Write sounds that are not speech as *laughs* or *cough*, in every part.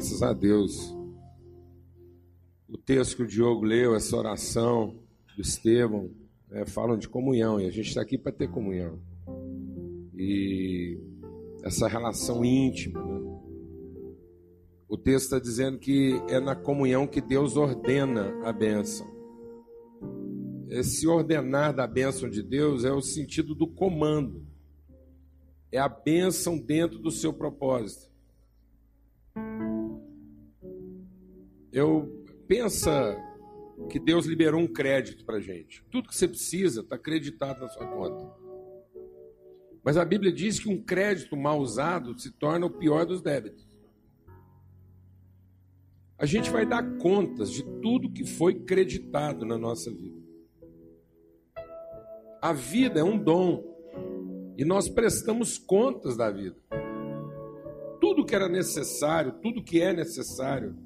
Graças a Deus. O texto que o Diogo leu, essa oração do Estevão, é, falam de comunhão, e a gente está aqui para ter comunhão. E essa relação íntima. Né? O texto está dizendo que é na comunhão que Deus ordena a bênção. Esse ordenar da bênção de Deus é o sentido do comando. É a bênção dentro do seu propósito. Eu pensa que Deus liberou um crédito para gente. Tudo que você precisa está acreditado na sua conta. Mas a Bíblia diz que um crédito mal usado se torna o pior dos débitos. A gente vai dar contas de tudo que foi creditado na nossa vida. A vida é um dom e nós prestamos contas da vida. Tudo que era necessário, tudo que é necessário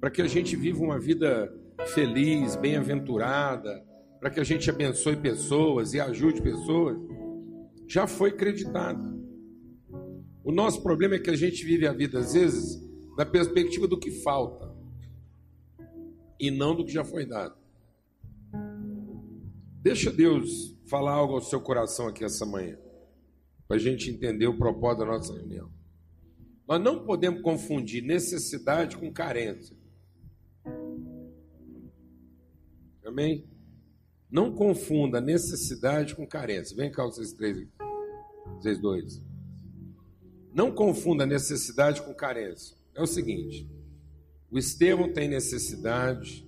para que a gente viva uma vida feliz, bem-aventurada, para que a gente abençoe pessoas e ajude pessoas, já foi acreditado. O nosso problema é que a gente vive a vida, às vezes, na perspectiva do que falta e não do que já foi dado. Deixa Deus falar algo ao seu coração aqui essa manhã, para a gente entender o propósito da nossa reunião. Nós não podemos confundir necessidade com carência. Amém? Não confunda necessidade com carência. Vem cá, vocês três, vocês dois. Não confunda necessidade com carência. É o seguinte: o Estevão tem necessidade,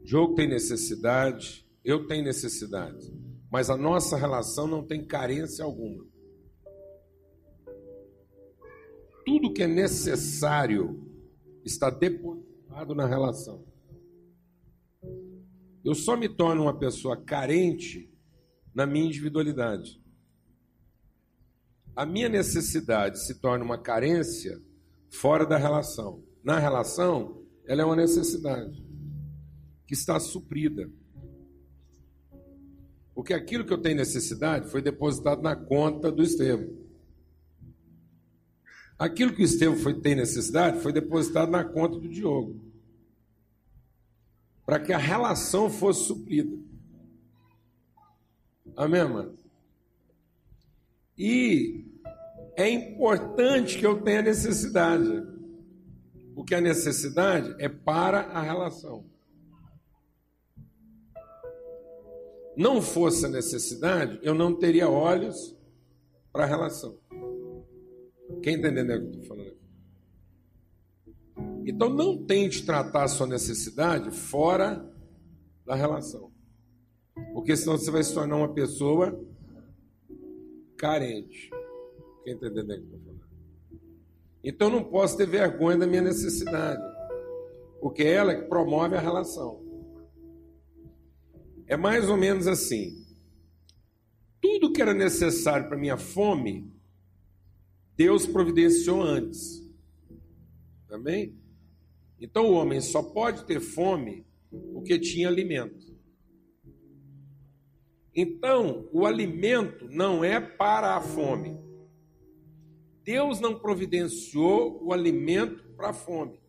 o Diogo tem necessidade, eu tenho necessidade, mas a nossa relação não tem carência alguma. Tudo que é necessário está depositado na relação. Eu só me torno uma pessoa carente na minha individualidade. A minha necessidade se torna uma carência fora da relação. Na relação, ela é uma necessidade que está suprida. Porque aquilo que eu tenho necessidade foi depositado na conta do Estevão. Aquilo que o Estevão foi, tem necessidade foi depositado na conta do Diogo para que a relação fosse suprida. Amém, mano? E é importante que eu tenha necessidade, porque a necessidade é para a relação. Não fosse a necessidade, eu não teria olhos para a relação. Quem está entendendo o que eu estou falando? Então não tente tratar a sua necessidade fora da relação. Porque senão você vai se tornar uma pessoa carente. Quem está entendendo o que eu estou falando? Então não posso ter vergonha da minha necessidade. Porque é ela que promove a relação. É mais ou menos assim. Tudo que era necessário para minha fome, Deus providenciou antes. Amém? Então o homem só pode ter fome porque tinha alimento. Então, o alimento não é para a fome. Deus não providenciou o alimento para a fome.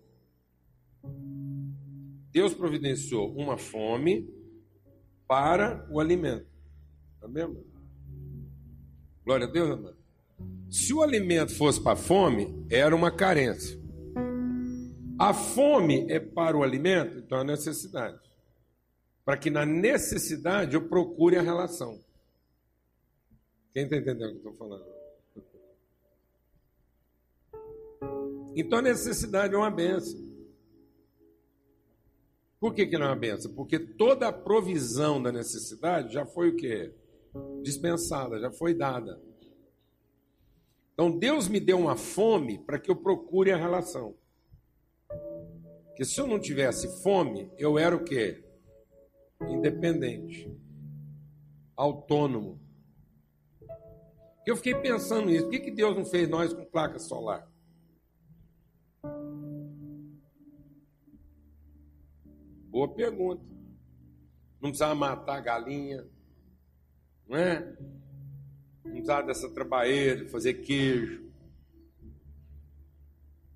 Deus providenciou uma fome para o alimento. Amém, amor? Glória a Deus, amor. Se o alimento fosse para a fome, era uma carência. A fome é para o alimento, então é necessidade. Para que na necessidade eu procure a relação. Quem está entendendo o que eu estou falando? Então a necessidade é uma benção. Por que, que não é uma benção? Porque toda a provisão da necessidade já foi o quê? Dispensada, já foi dada. Então Deus me deu uma fome para que eu procure a relação. Que se eu não tivesse fome, eu era o quê? Independente. Autônomo. Eu fiquei pensando nisso. Por que, que Deus não fez nós com placa solar? Boa pergunta. Não precisava matar a galinha, não é? Não precisava dessa trabalheira, fazer queijo.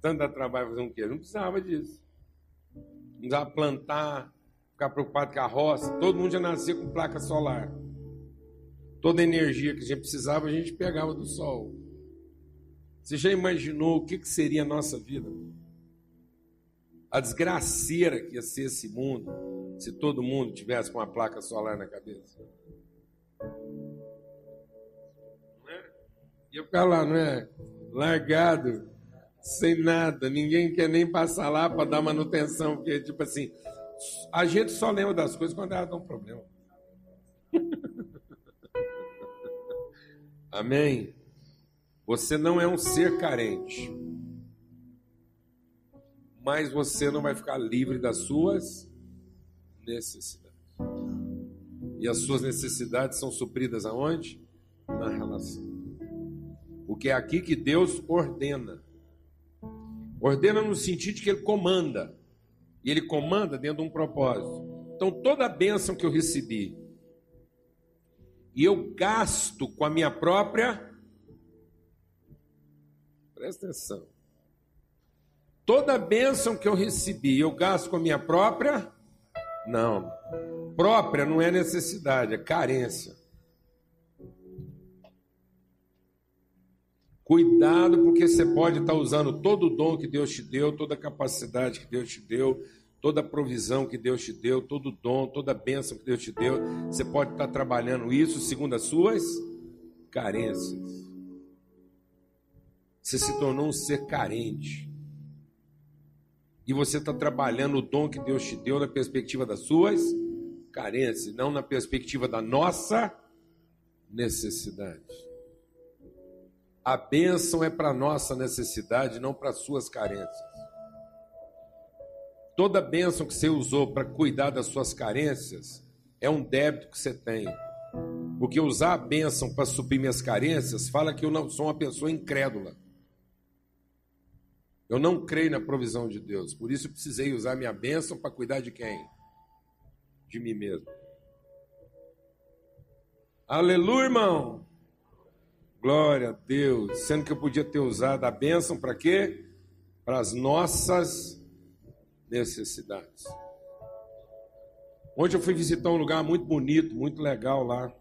Tanto dá trabalho fazer um quê? Não precisava disso. Precisava plantar, ficar preocupado com a roça. Todo mundo já nascia com placa solar. Toda a energia que a gente precisava, a gente pegava do sol. Você já imaginou o que, que seria a nossa vida? A desgraceira que ia ser esse mundo se todo mundo tivesse com uma placa solar na cabeça. Não é? Ia ficar lá, não é? Largado, sem nada. Ninguém quer nem passar lá para dar manutenção, porque, tipo assim, a gente só lembra das coisas quando elas dão problema. *laughs* Amém? Você não é um ser carente, mas você não vai ficar livre das suas necessidades. E as suas necessidades são supridas aonde? Na relação. Porque é aqui que Deus ordena. Ordena no sentido de que Ele comanda. E Ele comanda dentro de um propósito. Então, toda a bênção que eu recebi, e eu gasto com a minha própria Presta atenção. Toda bênção que eu recebi, eu gasto com a minha própria? Não. Própria não é necessidade, é carência. Cuidado, porque você pode estar usando todo o dom que Deus te deu, toda a capacidade que Deus te deu, toda a provisão que Deus te deu, todo o dom, toda a bênção que Deus te deu. Você pode estar trabalhando isso segundo as suas carências. Você se tornou um ser carente. E você está trabalhando o dom que Deus te deu na perspectiva das suas carências, não na perspectiva da nossa necessidade. A bênção é para nossa necessidade, não para suas carências. Toda bênção que você usou para cuidar das suas carências é um débito que você tem. Porque usar a bênção para suprir minhas carências fala que eu não sou uma pessoa incrédula. Eu não creio na provisão de Deus, por isso eu precisei usar minha bênção para cuidar de quem? De mim mesmo. Aleluia, irmão. Glória a Deus. Sendo que eu podia ter usado a bênção para quê? Para as nossas necessidades. Ontem eu fui visitar um lugar muito bonito, muito legal lá.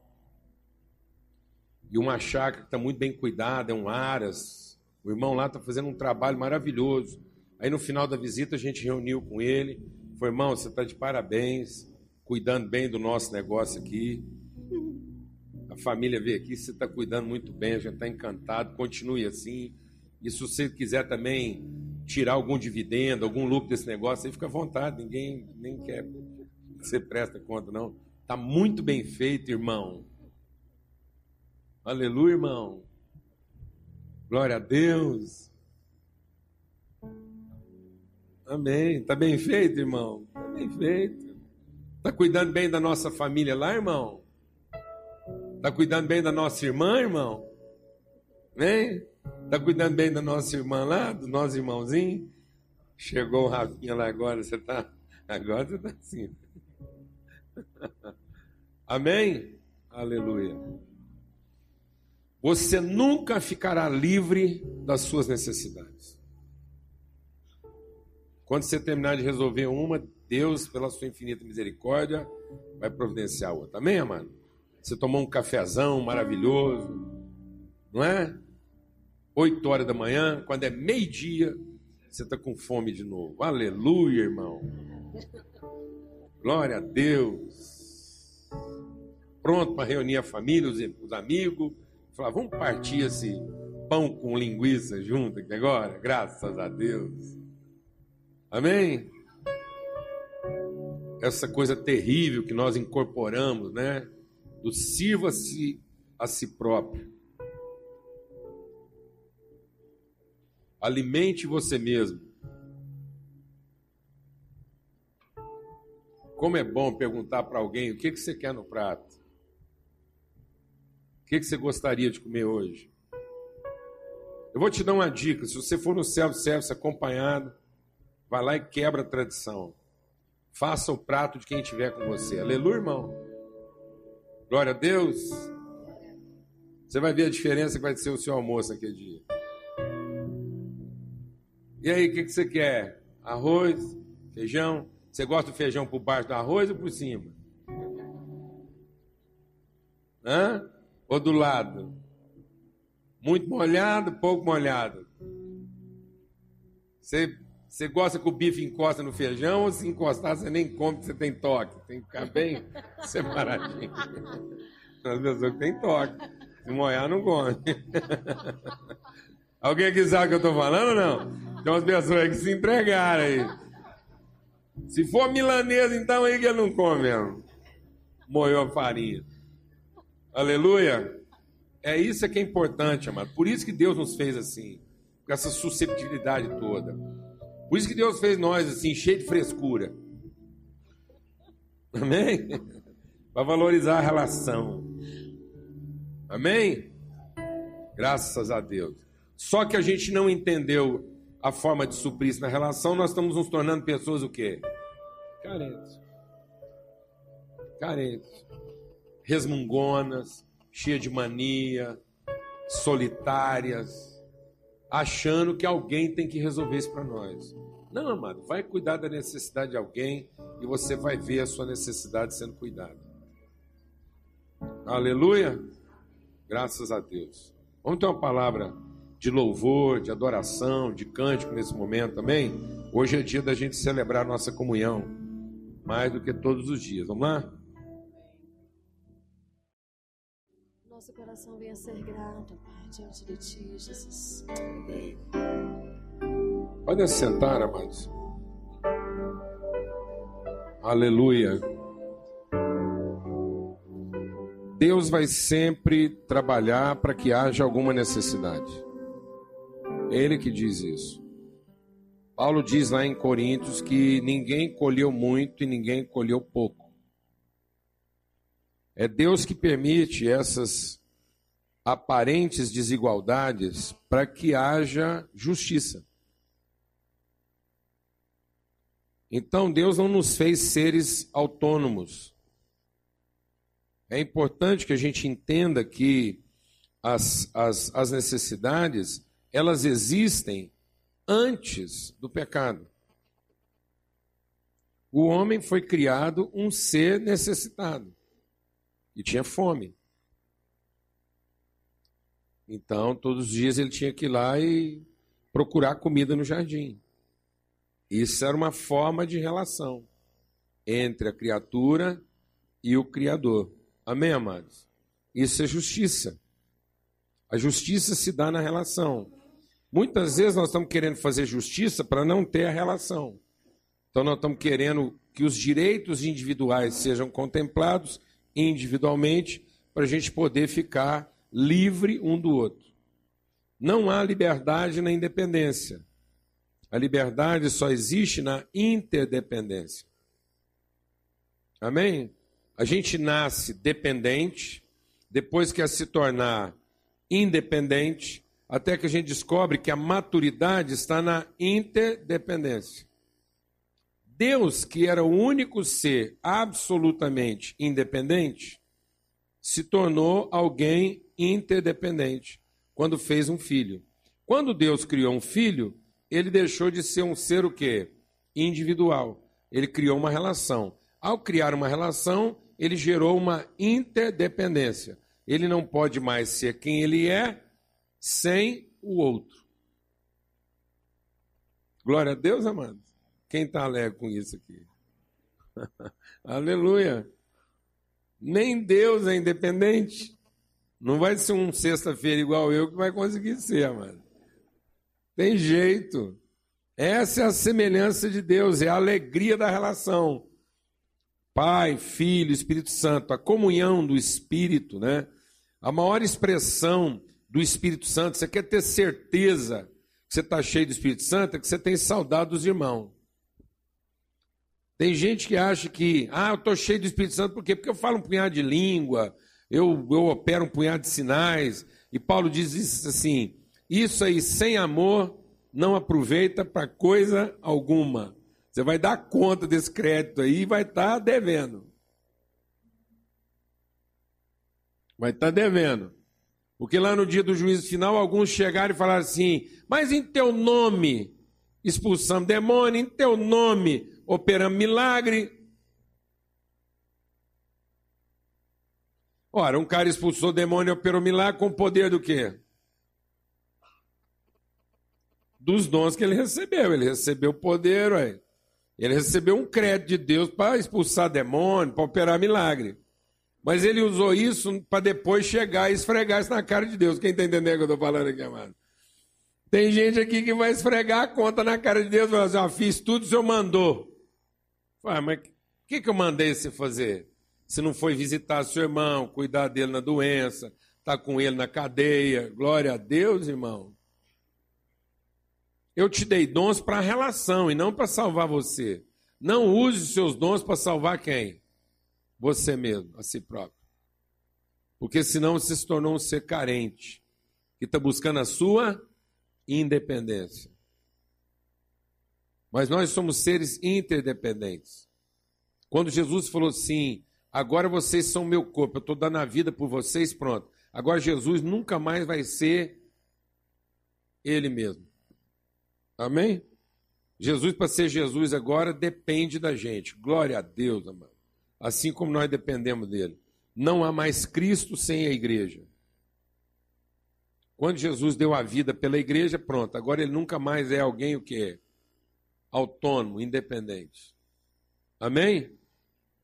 E uma chácara que está muito bem cuidada, é um aras, o irmão lá está fazendo um trabalho maravilhoso. Aí no final da visita a gente reuniu com ele. Foi, irmão, você está de parabéns, cuidando bem do nosso negócio aqui. Família veio aqui, você está cuidando muito bem, a gente está encantado, continue assim. E se você quiser também tirar algum dividendo, algum lucro desse negócio, aí fica à vontade, ninguém nem quer você presta conta, não. Está muito bem feito, irmão. Aleluia, irmão. Glória a Deus. Amém. Está bem feito, irmão? Está bem feito. Está cuidando bem da nossa família lá, irmão? Está cuidando bem da nossa irmã, irmão? Vem? Está cuidando bem da nossa irmã lá, do nosso irmãozinho? Chegou o Rafinha lá agora, você está. Agora você está assim. *laughs* Amém? Aleluia. Você nunca ficará livre das suas necessidades. Quando você terminar de resolver uma, Deus, pela sua infinita misericórdia, vai providenciar outra. Amém, amado? Você tomou um cafezão maravilhoso, não é? Oito horas da manhã, quando é meio-dia, você está com fome de novo. Aleluia, irmão. Glória a Deus. Pronto para reunir a família, os amigos Falar, vamos partir esse pão com linguiça junto aqui agora? Graças a Deus. Amém? Essa coisa terrível que nós incorporamos, né? Do sirva-se a si próprio. Alimente você mesmo. Como é bom perguntar para alguém o que, que você quer no prato que, que você gostaria de comer hoje? Eu vou te dar uma dica: se você for no self-service acompanhado, vai lá e quebra a tradição. Faça o prato de quem estiver com você. Aleluia, irmão. Glória a Deus. Você vai ver a diferença que vai ser o seu almoço aquele dia. E aí, o que, que você quer? Arroz, feijão? Você gosta do feijão por baixo do arroz ou por cima? Hã? Ou do lado? Muito molhado, pouco molhado? Você, você gosta que o bife encosta no feijão ou se encostar você nem come porque você tem toque? Tem que ficar bem *laughs* separadinho. As pessoas que têm toque. Se molhar, não come. *laughs* Alguém aqui sabe o que eu estou falando ou não? Tem umas pessoas que se entregaram aí. Se for milanesa, então aí que ele não come mesmo. Moeu a farinha. Aleluia. É isso que é importante, amado. Por isso que Deus nos fez assim, com essa susceptibilidade toda. Por isso que Deus fez nós assim, cheio de frescura. Amém? Para valorizar a relação. Amém? Graças a Deus. Só que a gente não entendeu a forma de suprir isso na relação, nós estamos nos tornando pessoas o quê? Carentes. Carentes. Resmungonas, cheias de mania, solitárias, achando que alguém tem que resolver isso para nós. Não, amado, vai cuidar da necessidade de alguém e você vai ver a sua necessidade sendo cuidada. Aleluia! Graças a Deus. Vamos ter uma palavra de louvor, de adoração, de cântico nesse momento também. Hoje é dia da gente celebrar nossa comunhão, mais do que todos os dias. Vamos lá? Nosso coração venha ser grato, Pai, diante de Ti, Jesus. Amém. Podem sentar, amados. Aleluia. Deus vai sempre trabalhar para que haja alguma necessidade. Ele que diz isso. Paulo diz lá em Coríntios que ninguém colheu muito e ninguém colheu pouco. É Deus que permite essas aparentes desigualdades para que haja justiça. Então Deus não nos fez seres autônomos. É importante que a gente entenda que as, as, as necessidades elas existem antes do pecado. O homem foi criado um ser necessitado e tinha fome. Então, todos os dias ele tinha que ir lá e procurar comida no jardim. Isso era uma forma de relação entre a criatura e o Criador. Amém, amados? Isso é justiça. A justiça se dá na relação. Muitas vezes nós estamos querendo fazer justiça para não ter a relação. Então nós estamos querendo que os direitos individuais sejam contemplados individualmente para a gente poder ficar livre um do outro. Não há liberdade na independência. A liberdade só existe na interdependência. Amém? A gente nasce dependente, depois quer se tornar independente, até que a gente descobre que a maturidade está na interdependência. Deus, que era o único ser absolutamente independente, se tornou alguém interdependente quando fez um filho. Quando Deus criou um filho, ele deixou de ser um ser o quê? Individual. Ele criou uma relação. Ao criar uma relação, ele gerou uma interdependência. Ele não pode mais ser quem ele é sem o outro. Glória a Deus, amados. Quem está alegre com isso aqui? *laughs* Aleluia. Nem Deus é independente. Não vai ser um sexta-feira igual eu que vai conseguir ser, amado. Tem jeito. Essa é a semelhança de Deus, é a alegria da relação. Pai, Filho, Espírito Santo, a comunhão do Espírito, né? A maior expressão do Espírito Santo, você quer ter certeza que você está cheio do Espírito Santo, é que você tem saudade dos irmãos. Tem gente que acha que, ah, eu estou cheio do Espírito Santo, por quê? Porque eu falo um punhado de língua, eu, eu opero um punhado de sinais. E Paulo diz isso assim: isso aí sem amor não aproveita para coisa alguma. Você vai dar conta desse crédito aí e vai estar tá devendo. Vai estar tá devendo. Porque lá no dia do juízo final, alguns chegaram e falaram assim: Mas em teu nome expulsamos demônio, em teu nome operamos milagre. Ora, um cara expulsou demônio e operou milagre com o poder do quê? Dos dons que ele recebeu. Ele recebeu poder, ué. Ele recebeu um crédito de Deus para expulsar demônio, para operar milagre. Mas ele usou isso para depois chegar e esfregar isso na cara de Deus. Quem está entendendo o que eu estou falando aqui, amado? Tem gente aqui que vai esfregar a conta na cara de Deus e falar assim: ah, fiz tudo, o senhor mandou. Fala, mas o que, que eu mandei você fazer? Se não foi visitar seu irmão, cuidar dele na doença, estar tá com ele na cadeia. Glória a Deus, irmão. Eu te dei dons para a relação e não para salvar você. Não use os seus dons para salvar quem? Você mesmo, a si próprio. Porque senão você se tornou um ser carente, que está buscando a sua independência. Mas nós somos seres interdependentes. Quando Jesus falou assim: agora vocês são meu corpo, eu estou dando a vida por vocês, pronto. Agora Jesus nunca mais vai ser Ele mesmo. Amém? Jesus, para ser Jesus agora, depende da gente. Glória a Deus, amado. Assim como nós dependemos dele. Não há mais Cristo sem a igreja. Quando Jesus deu a vida pela igreja, pronto. Agora ele nunca mais é alguém o que autônomo, independente. Amém?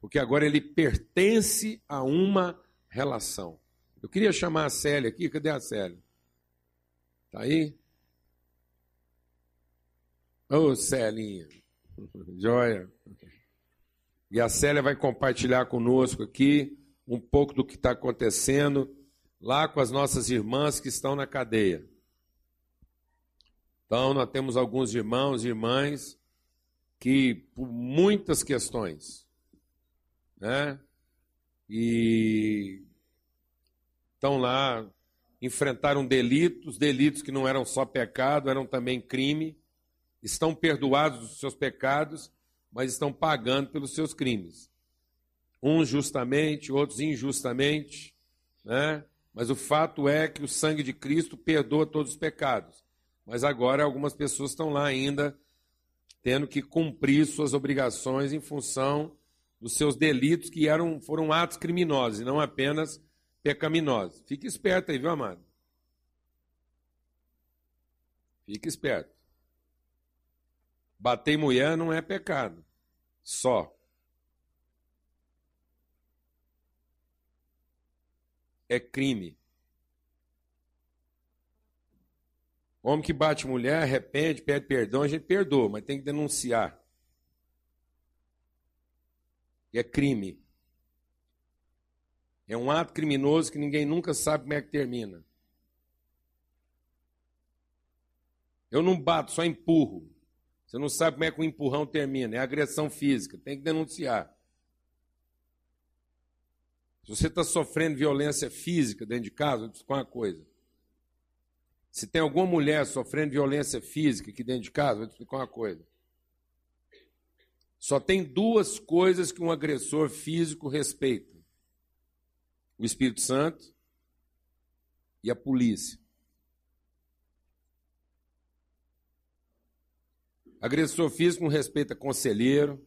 Porque agora ele pertence a uma relação. Eu queria chamar a Célia aqui, cadê a Célia? Tá aí? Ô, oh, Celinha. *laughs* Joia. E a Célia vai compartilhar conosco aqui um pouco do que está acontecendo lá com as nossas irmãs que estão na cadeia. Então, nós temos alguns irmãos e irmãs que, por muitas questões, né, e estão lá, enfrentaram delitos, delitos que não eram só pecado, eram também crime, estão perdoados dos seus pecados, mas estão pagando pelos seus crimes. Uns justamente, outros injustamente, né? Mas o fato é que o sangue de Cristo perdoa todos os pecados. Mas agora algumas pessoas estão lá ainda tendo que cumprir suas obrigações em função dos seus delitos que eram, foram atos criminosos e não apenas pecaminosos. Fique esperto aí, viu, amado? Fique esperto. Bater mulher não é pecado. Só. é crime. Homem que bate mulher, arrepende, pede perdão, a gente perdoa, mas tem que denunciar. É crime. É um ato criminoso que ninguém nunca sabe como é que termina. Eu não bato, só empurro. Você não sabe como é que o empurrão termina. É agressão física. Tem que denunciar. Se você está sofrendo violência física dentro de casa, vou te explicar uma coisa. Se tem alguma mulher sofrendo violência física aqui dentro de casa, vou te explicar uma coisa. Só tem duas coisas que um agressor físico respeita: o Espírito Santo e a polícia. Agressor físico não respeita conselheiro,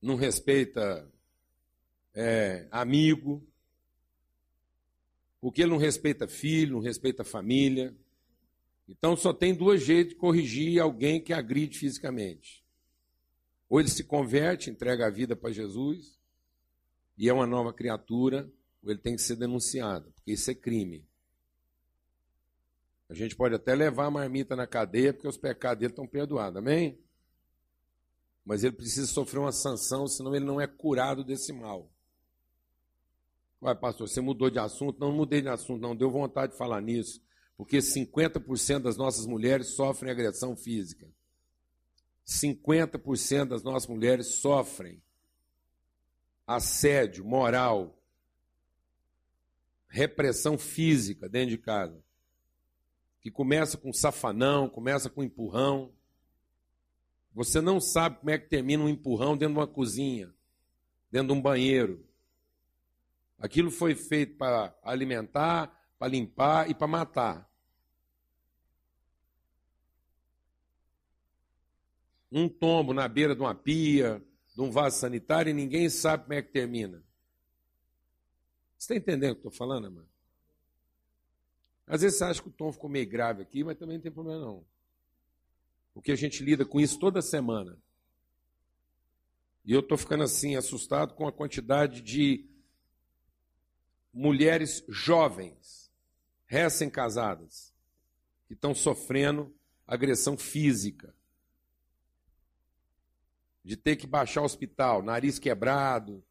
não respeita é, amigo, porque ele não respeita filho, não respeita família. Então só tem dois jeitos de corrigir alguém que agride fisicamente. Ou ele se converte, entrega a vida para Jesus e é uma nova criatura, ou ele tem que ser denunciado, porque isso é crime. A gente pode até levar a marmita na cadeia, porque os pecados dele estão perdoados, amém? Mas ele precisa sofrer uma sanção, senão ele não é curado desse mal. Ué, pastor, você mudou de assunto? Não, não mudei de assunto, não. Deu vontade de falar nisso. Porque 50% das nossas mulheres sofrem agressão física. 50% das nossas mulheres sofrem assédio moral, repressão física dentro de casa. Que começa com safanão, começa com empurrão. Você não sabe como é que termina um empurrão dentro de uma cozinha, dentro de um banheiro. Aquilo foi feito para alimentar, para limpar e para matar. Um tombo na beira de uma pia, de um vaso sanitário e ninguém sabe como é que termina. Você está entendendo o que estou falando, mano? Às vezes você acha que o tom ficou meio grave aqui, mas também não tem problema não. Porque a gente lida com isso toda semana. E eu estou ficando assim, assustado com a quantidade de mulheres jovens, recém-casadas, que estão sofrendo agressão física. De ter que baixar o hospital, nariz quebrado,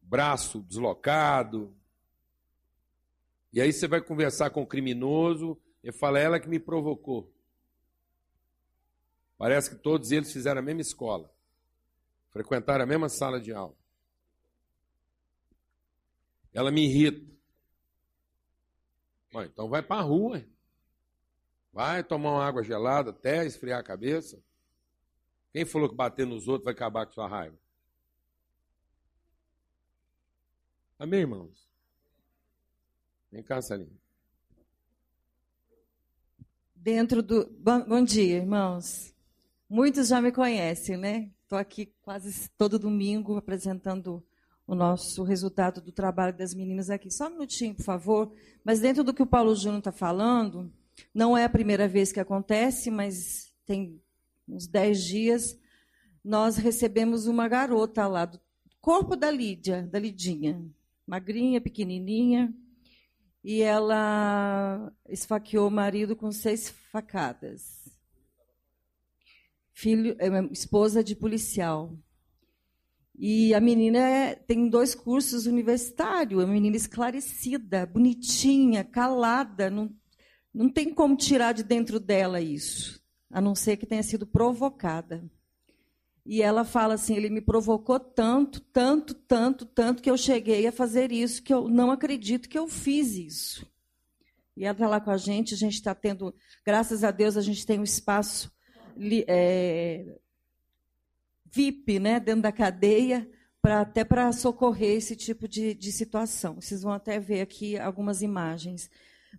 braço deslocado. E aí você vai conversar com o criminoso e fala, ela que me provocou. Parece que todos eles fizeram a mesma escola, frequentaram a mesma sala de aula. Ela me irrita. Bom, então vai para a rua. Vai tomar uma água gelada até esfriar a cabeça. Quem falou que bater nos outros vai acabar com sua raiva? Amém, irmãos? Vem cá, Salinha. Dentro do. Bom, bom dia, irmãos. Muitos já me conhecem, né? Estou aqui quase todo domingo apresentando o nosso resultado do trabalho das meninas aqui. Só um minutinho, por favor. Mas dentro do que o Paulo Júnior está falando, não é a primeira vez que acontece, mas tem uns dez dias, nós recebemos uma garota lá, do corpo da Lídia, da Lidinha. Magrinha, pequenininha. E ela esfaqueou o marido com seis facadas filho, é esposa de policial. E a menina é, tem dois cursos universitários, é uma menina esclarecida, bonitinha, calada, não, não tem como tirar de dentro dela isso, a não ser que tenha sido provocada. E ela fala assim: ele me provocou tanto, tanto, tanto, tanto, que eu cheguei a fazer isso, que eu não acredito que eu fiz isso. E ela está lá com a gente, a gente está tendo, graças a Deus, a gente tem um espaço é, VIP, né, dentro da cadeia, para até para socorrer esse tipo de, de situação. Vocês vão até ver aqui algumas imagens.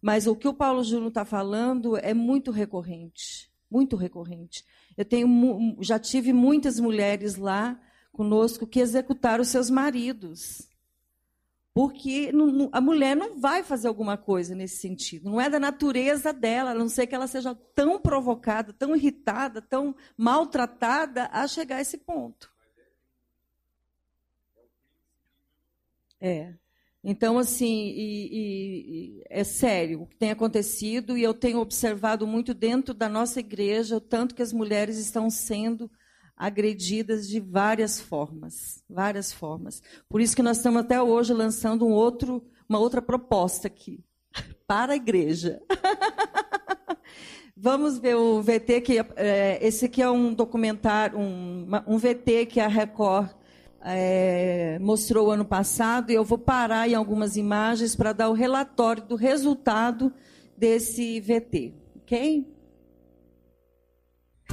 Mas o que o Paulo Júnior está falando é muito recorrente, muito recorrente. Eu tenho, já tive muitas mulheres lá conosco que executaram seus maridos porque a mulher não vai fazer alguma coisa nesse sentido. Não é da natureza dela, a não ser que ela seja tão provocada, tão irritada, tão maltratada a chegar a esse ponto. É. Então, assim, e, e, é sério o que tem acontecido, e eu tenho observado muito dentro da nossa igreja o tanto que as mulheres estão sendo agredidas de várias formas, várias formas. Por isso que nós estamos até hoje lançando um outro, uma outra proposta aqui *laughs* para a igreja. *laughs* Vamos ver o VT que é, esse aqui é um documentário, um, um VT que a Record é, mostrou ano passado e eu vou parar em algumas imagens para dar o relatório do resultado desse VT, ok?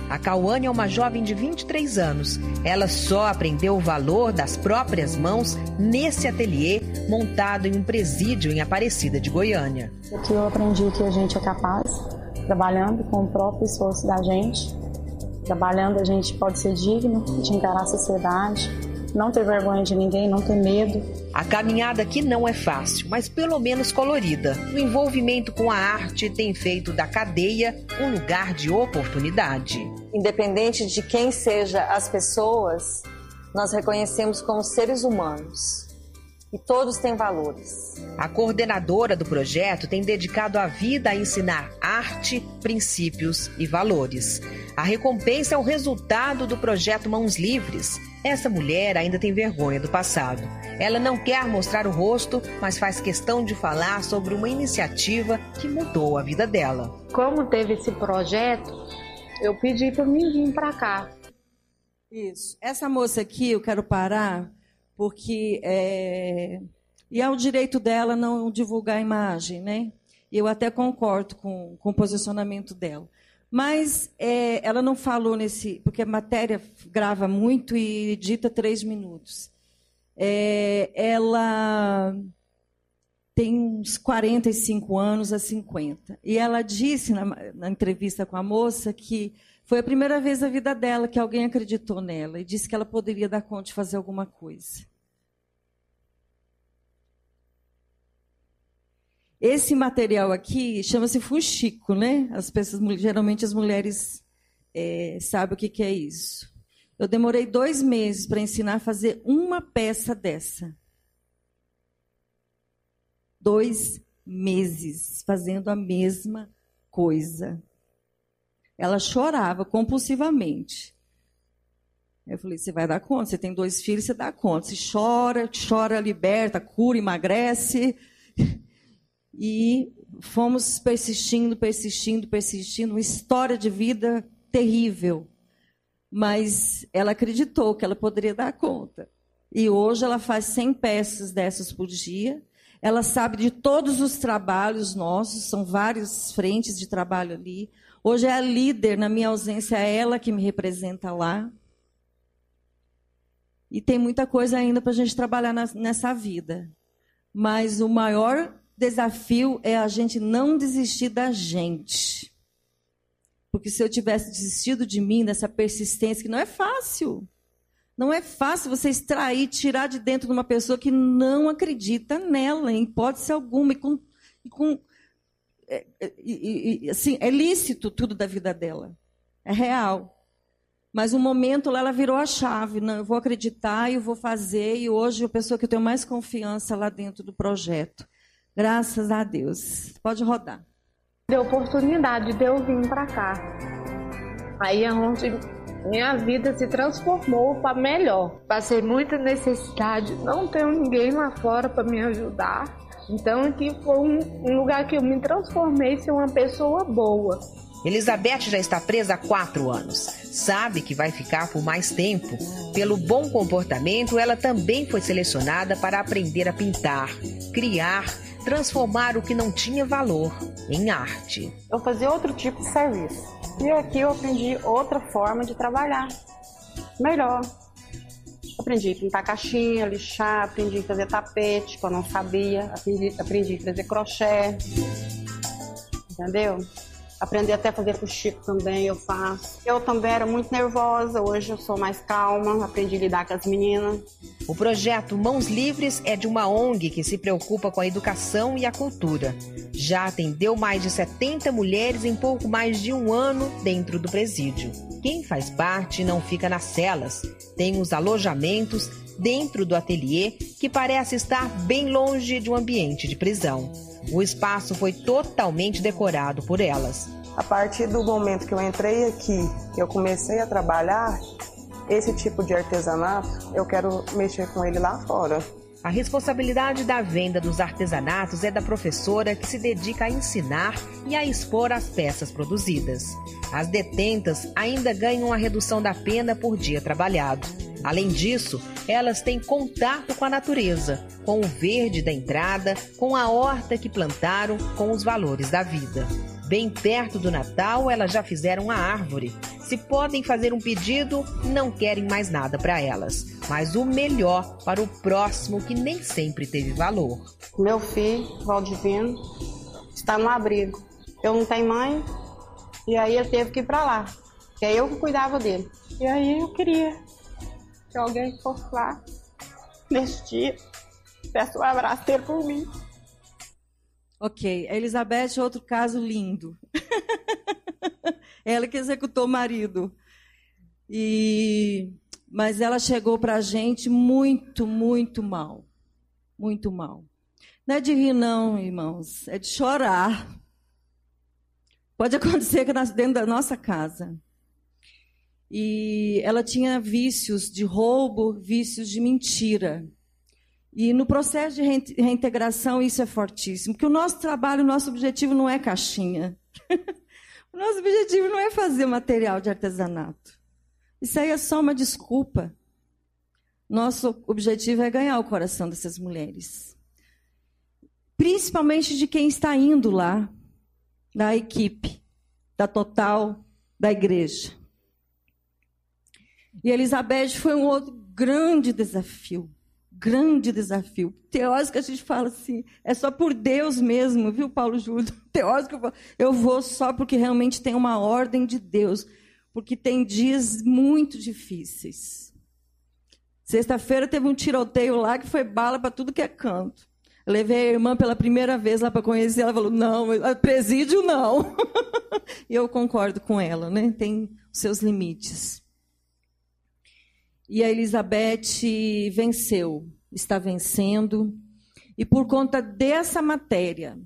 A Cauane é uma jovem de 23 anos. Ela só aprendeu o valor das próprias mãos nesse ateliê montado em um presídio em Aparecida de Goiânia. Aqui eu aprendi que a gente é capaz, trabalhando com o próprio esforço da gente. Trabalhando a gente pode ser digno de encarar a sociedade, não ter vergonha de ninguém, não ter medo. A caminhada aqui não é fácil, mas pelo menos colorida. O envolvimento com a arte tem feito da cadeia um lugar de oportunidade. Independente de quem seja as pessoas, nós reconhecemos como seres humanos e todos têm valores. A coordenadora do projeto tem dedicado a vida a ensinar arte, princípios e valores. A recompensa é o resultado do projeto Mãos Livres. Essa mulher ainda tem vergonha do passado. Ela não quer mostrar o rosto, mas faz questão de falar sobre uma iniciativa que mudou a vida dela. Como teve esse projeto, eu pedi para mim vir para cá. Isso. Essa moça aqui, eu quero parar porque é, e é o direito dela não divulgar a imagem, né? Eu até concordo com, com o posicionamento dela. Mas é, ela não falou nesse. Porque a matéria grava muito e dita três minutos. É, ela tem uns 45 anos a 50. E ela disse na, na entrevista com a moça que Foi a primeira vez na vida dela que alguém acreditou nela e disse que ela poderia dar conta de fazer alguma coisa. Esse material aqui chama-se fuxico, né? As geralmente as mulheres é, sabem o que, que é isso. Eu demorei dois meses para ensinar a fazer uma peça dessa. Dois meses fazendo a mesma coisa. Ela chorava compulsivamente. Eu falei: você vai dar conta, você tem dois filhos, você dá conta. Você chora, chora, liberta, cura, emagrece. E fomos persistindo, persistindo, persistindo. Uma história de vida terrível. Mas ela acreditou que ela poderia dar conta. E hoje ela faz 100 peças dessas por dia. Ela sabe de todos os trabalhos nossos, são várias frentes de trabalho ali. Hoje é a líder, na minha ausência, é ela que me representa lá. E tem muita coisa ainda para a gente trabalhar nessa vida. Mas o maior desafio é a gente não desistir da gente. Porque se eu tivesse desistido de mim, dessa persistência, que não é fácil. Não é fácil você extrair, tirar de dentro de uma pessoa que não acredita nela, em hipótese alguma, e com, e com é, é, e, assim, é lícito tudo da vida dela. É real. Mas um momento lá ela virou a chave. Não, eu vou acreditar e eu vou fazer. E hoje a pessoa que eu tenho mais confiança lá dentro do projeto. Graças a Deus. Pode rodar. Deu oportunidade de eu vir para cá. Aí é onde minha vida se transformou para melhor. Passei muita necessidade, não tenho ninguém lá fora para me ajudar. Então aqui foi um, lugar que eu me transformei em ser uma pessoa boa. Elizabeth já está presa há quatro anos. Sabe que vai ficar por mais tempo. Pelo bom comportamento, ela também foi selecionada para aprender a pintar, criar, transformar o que não tinha valor em arte. Eu fazia outro tipo de serviço. E aqui eu aprendi outra forma de trabalhar. Melhor. Aprendi a pintar caixinha, lixar, aprendi a fazer tapete, que eu não sabia, aprendi, aprendi a fazer crochê. Entendeu? Aprendi até a fazer fuxico também, eu faço. Eu também era muito nervosa, hoje eu sou mais calma, aprendi a lidar com as meninas. O projeto Mãos Livres é de uma ONG que se preocupa com a educação e a cultura. Já atendeu mais de 70 mulheres em pouco mais de um ano dentro do presídio. Quem faz parte não fica nas celas, tem os alojamentos dentro do ateliê que parece estar bem longe de um ambiente de prisão. O espaço foi totalmente decorado por elas. A partir do momento que eu entrei aqui, eu comecei a trabalhar, esse tipo de artesanato, eu quero mexer com ele lá fora. A responsabilidade da venda dos artesanatos é da professora que se dedica a ensinar e a expor as peças produzidas. As detentas ainda ganham a redução da pena por dia trabalhado. Além disso, elas têm contato com a natureza, com o verde da entrada, com a horta que plantaram, com os valores da vida. Bem perto do Natal, elas já fizeram a árvore. Se podem fazer um pedido, não querem mais nada para elas, mas o melhor para o próximo que nem sempre teve valor. Meu filho, Valdivino, está no abrigo. Eu não tenho mãe, e aí ele teve que ir para lá. Que é eu que cuidava dele. E aí eu queria que alguém fosse lá nesse dia, peço um abraço dele por mim. Ok, a Elizabeth outro caso lindo. *laughs* ela que executou o marido. E mas ela chegou para a gente muito, muito mal. Muito mal. Não é de rir, não, irmãos. É de chorar. Pode *laughs* acontecer dentro da nossa casa. E ela tinha vícios de roubo, vícios de mentira. E no processo de reintegração isso é fortíssimo, porque o nosso trabalho, o nosso objetivo não é caixinha. *laughs* o nosso objetivo não é fazer material de artesanato. Isso aí é só uma desculpa. Nosso objetivo é ganhar o coração dessas mulheres. Principalmente de quem está indo lá, da equipe, da total, da igreja. E Elizabeth foi um outro grande desafio grande desafio. Teórico a gente fala assim, é só por Deus mesmo, viu, Paulo Júlio? *laughs* Teórico eu vou só porque realmente tem uma ordem de Deus. porque tem dias muito difíceis. Sexta-feira teve um tiroteio lá que foi bala para tudo que é canto. Levei a irmã pela primeira vez lá para conhecer, ela falou: "Não, presídio não". *laughs* e eu concordo com ela, né? Tem seus limites. E a Elizabeth venceu, está vencendo. E por conta dessa matéria,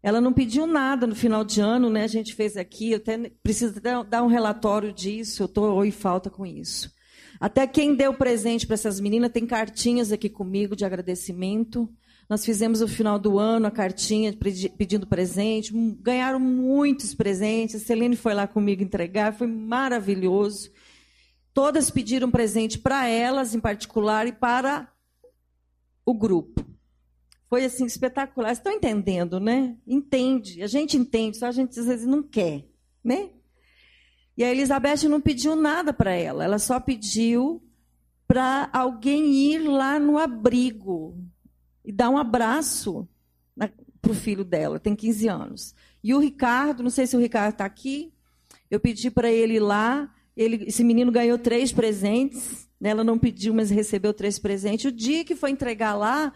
ela não pediu nada no final de ano, né? A gente fez aqui, eu até preciso dar um relatório disso, eu estou em falta com isso. Até quem deu presente para essas meninas tem cartinhas aqui comigo de agradecimento. Nós fizemos no final do ano a cartinha pedindo presente, ganharam muitos presentes. A Celene foi lá comigo entregar, foi maravilhoso. Todas pediram presente para elas em particular e para o grupo. Foi assim espetacular. Estão entendendo, né? Entende. A gente entende, só a gente às vezes não quer, né? E a Elizabeth não pediu nada para ela, ela só pediu para alguém ir lá no abrigo e dar um abraço para o filho dela, tem 15 anos. E o Ricardo, não sei se o Ricardo está aqui, eu pedi para ele ir lá, ele, esse menino ganhou três presentes, né? ela não pediu, mas recebeu três presentes. O dia que foi entregar lá,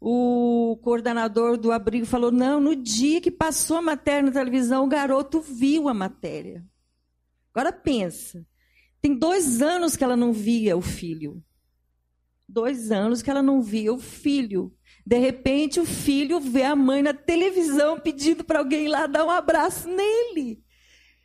o coordenador do abrigo falou: não, no dia que passou a matéria na televisão, o garoto viu a matéria. Agora pensa, tem dois anos que ela não via o filho. Dois anos que ela não via o filho. De repente, o filho vê a mãe na televisão pedindo para alguém lá dar um abraço nele.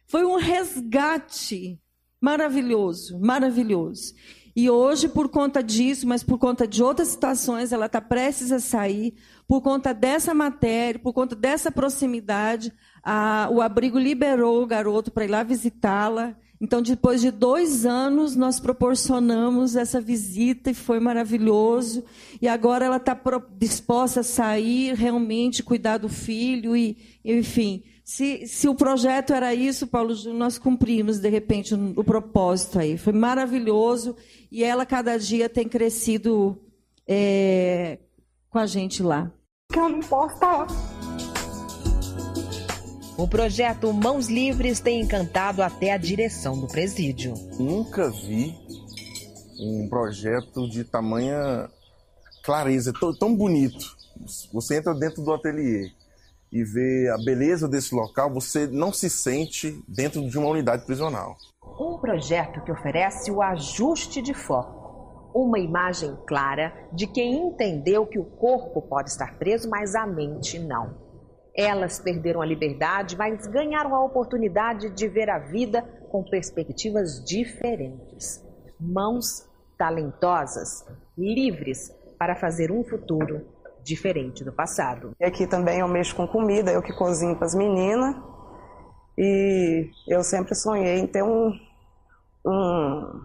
Foi um resgate maravilhoso, maravilhoso. E hoje, por conta disso, mas por conta de outras situações, ela está prestes a sair. Por conta dessa matéria, por conta dessa proximidade, a, o abrigo liberou o garoto para ir lá visitá-la. Então, depois de dois anos, nós proporcionamos essa visita e foi maravilhoso. E agora ela está disposta a sair, realmente cuidar do filho e, enfim, se, se o projeto era isso, Paulo Júnior, nós cumprimos, de repente, o, propósito aí. Foi maravilhoso e ela, cada dia, tem crescido é, com a gente lá. Que eu não posso estar. O projeto Mãos Livres tem encantado até a direção do presídio. Nunca vi um projeto de tamanha clareza, tão, bonito. Você entra dentro do ateliê, e ver a beleza desse local, você não se sente dentro de uma unidade prisional. Um projeto que oferece o ajuste de foco, uma imagem clara de quem entendeu que o corpo pode estar preso, mas a mente não. Elas perderam a liberdade, mas ganharam a oportunidade de ver a vida com perspectivas diferentes. Mãos talentosas, livres para fazer um futuro diferente do passado. E aqui também eu mexo com comida, eu que cozinho para as meninas. E eu sempre sonhei em ter um, um,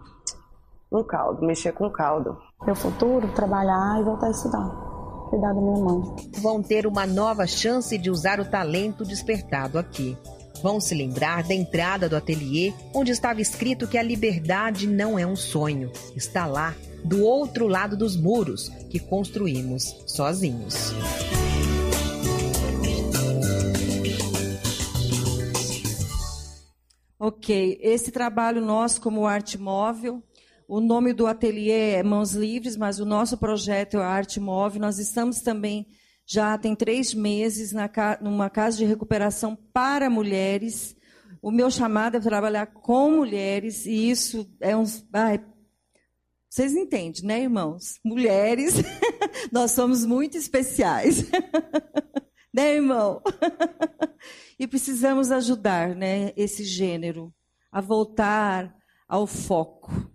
um caldo, mexer com caldo. Meu futuro, trabalhar e voltar a estudar. Cuidar da minha mãe. Vão ter uma nova chance de usar o talento despertado aqui. Vão se lembrar da entrada do ateliê, onde estava escrito que a liberdade não é um sonho. Está lá do outro lado dos muros que construímos sozinhos. Ok, esse trabalho nosso como arte móvel, o nome do ateliê é Mãos Livres, mas o nosso projeto é a Arte Móvel. Nós estamos também já tem três meses na, numa casa de recuperação para mulheres. O meu chamado é trabalhar com mulheres e isso é um, ai, vocês entendem, né, irmãos? Mulheres, *laughs* nós somos muito especiais. *laughs* né, irmão? *laughs* e precisamos ajudar né, esse gênero a voltar ao foco.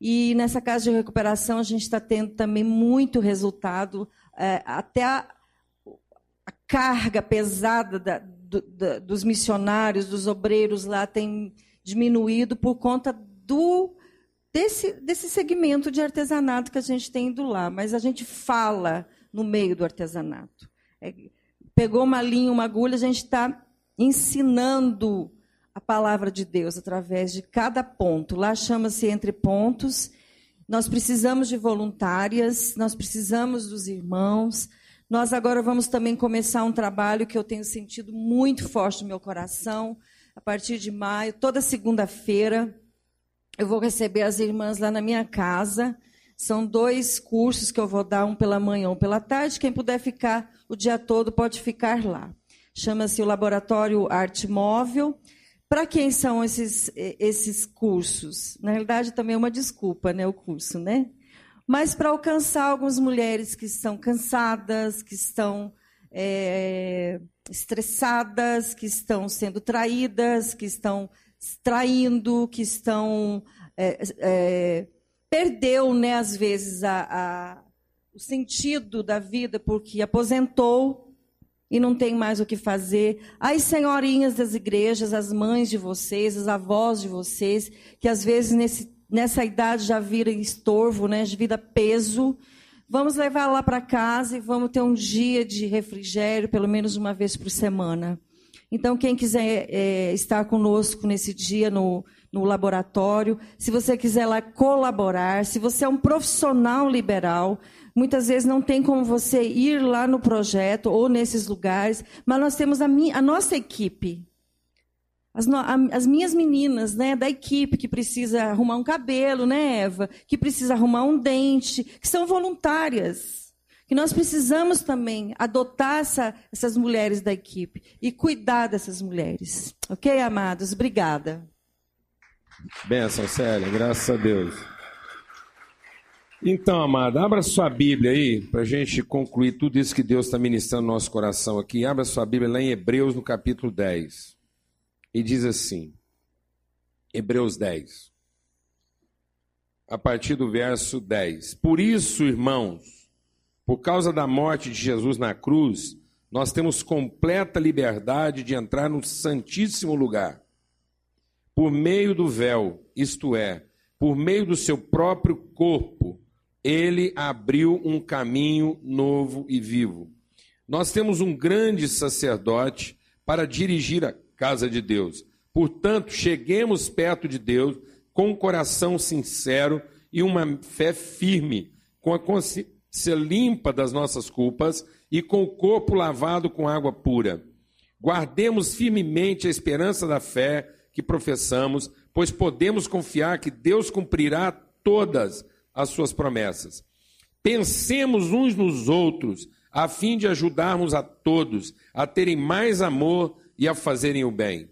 E nessa casa de recuperação a gente está tendo também muito resultado, é, até a, a, carga pesada da, do, da, dos missionários, dos obreiros lá tem diminuído por conta do desse, desse segmento de artesanato que a gente tem indo lá, mas a gente fala no meio do artesanato. É, pegou uma linha, uma agulha, a gente está ensinando a palavra de Deus através de cada ponto. Lá chama-se Entre Pontos. Nós precisamos de voluntárias, nós precisamos dos irmãos. Nós agora vamos também começar um trabalho que eu tenho sentido muito forte no meu coração, a partir de maio, toda segunda-feira, eu vou receber as irmãs lá na minha casa. São dois cursos que eu vou dar, um pela manhã, um pela tarde. Quem puder ficar o dia todo pode ficar lá. Chama-se o Laboratório Arte Móvel. Para quem são esses, esses cursos? Na realidade, também é uma desculpa, né, o curso, né? Mas para alcançar algumas mulheres que estão cansadas, que estão é, estressadas, que estão sendo traídas, que estão traindo, que estão. É, é, perdeu, né, às vezes, a, a, o sentido da vida porque aposentou e não tem mais o que fazer. As senhorinhas das igrejas, as mães de vocês, as avós de vocês, que às vezes nesse, nessa idade já viram estorvo, né, já vira peso. Vamos levar lá para casa e vamos ter um dia de refrigério, pelo menos uma vez por semana. Então, quem quiser é, estar conosco nesse dia no, no laboratório, se você quiser lá colaborar, se você é um profissional liberal, muitas vezes não tem como você ir lá no projeto ou nesses lugares, mas nós temos a, minha, a nossa equipe. As, as, minhas meninas, né, da equipe que precisa arrumar um cabelo, né, Eva, que precisa arrumar um dente, que são voluntárias, que nós precisamos também adotar essa, essas mulheres da equipe e cuidar dessas mulheres, ok, amados? Obrigada. Benção, Célia, graças a Deus. Então, amada, abra sua Bíblia aí, para a gente concluir tudo isso que Deus está ministrando no nosso coração aqui. Abra sua Bíblia lá em Hebreus, no capítulo 10. E diz assim, Hebreus 10, a partir do verso 10. Por isso, irmãos, por causa da morte de Jesus na cruz, nós temos completa liberdade de entrar no Santíssimo Lugar, por meio do véu, isto é, por meio do seu próprio corpo ele abriu um caminho novo e vivo. Nós temos um grande sacerdote para dirigir a casa de Deus. Portanto, cheguemos perto de Deus com um coração sincero e uma fé firme, com a consciência limpa das nossas culpas e com o corpo lavado com água pura. Guardemos firmemente a esperança da fé que professamos, pois podemos confiar que Deus cumprirá todas as suas promessas. Pensemos uns nos outros, a fim de ajudarmos a todos a terem mais amor e a fazerem o bem.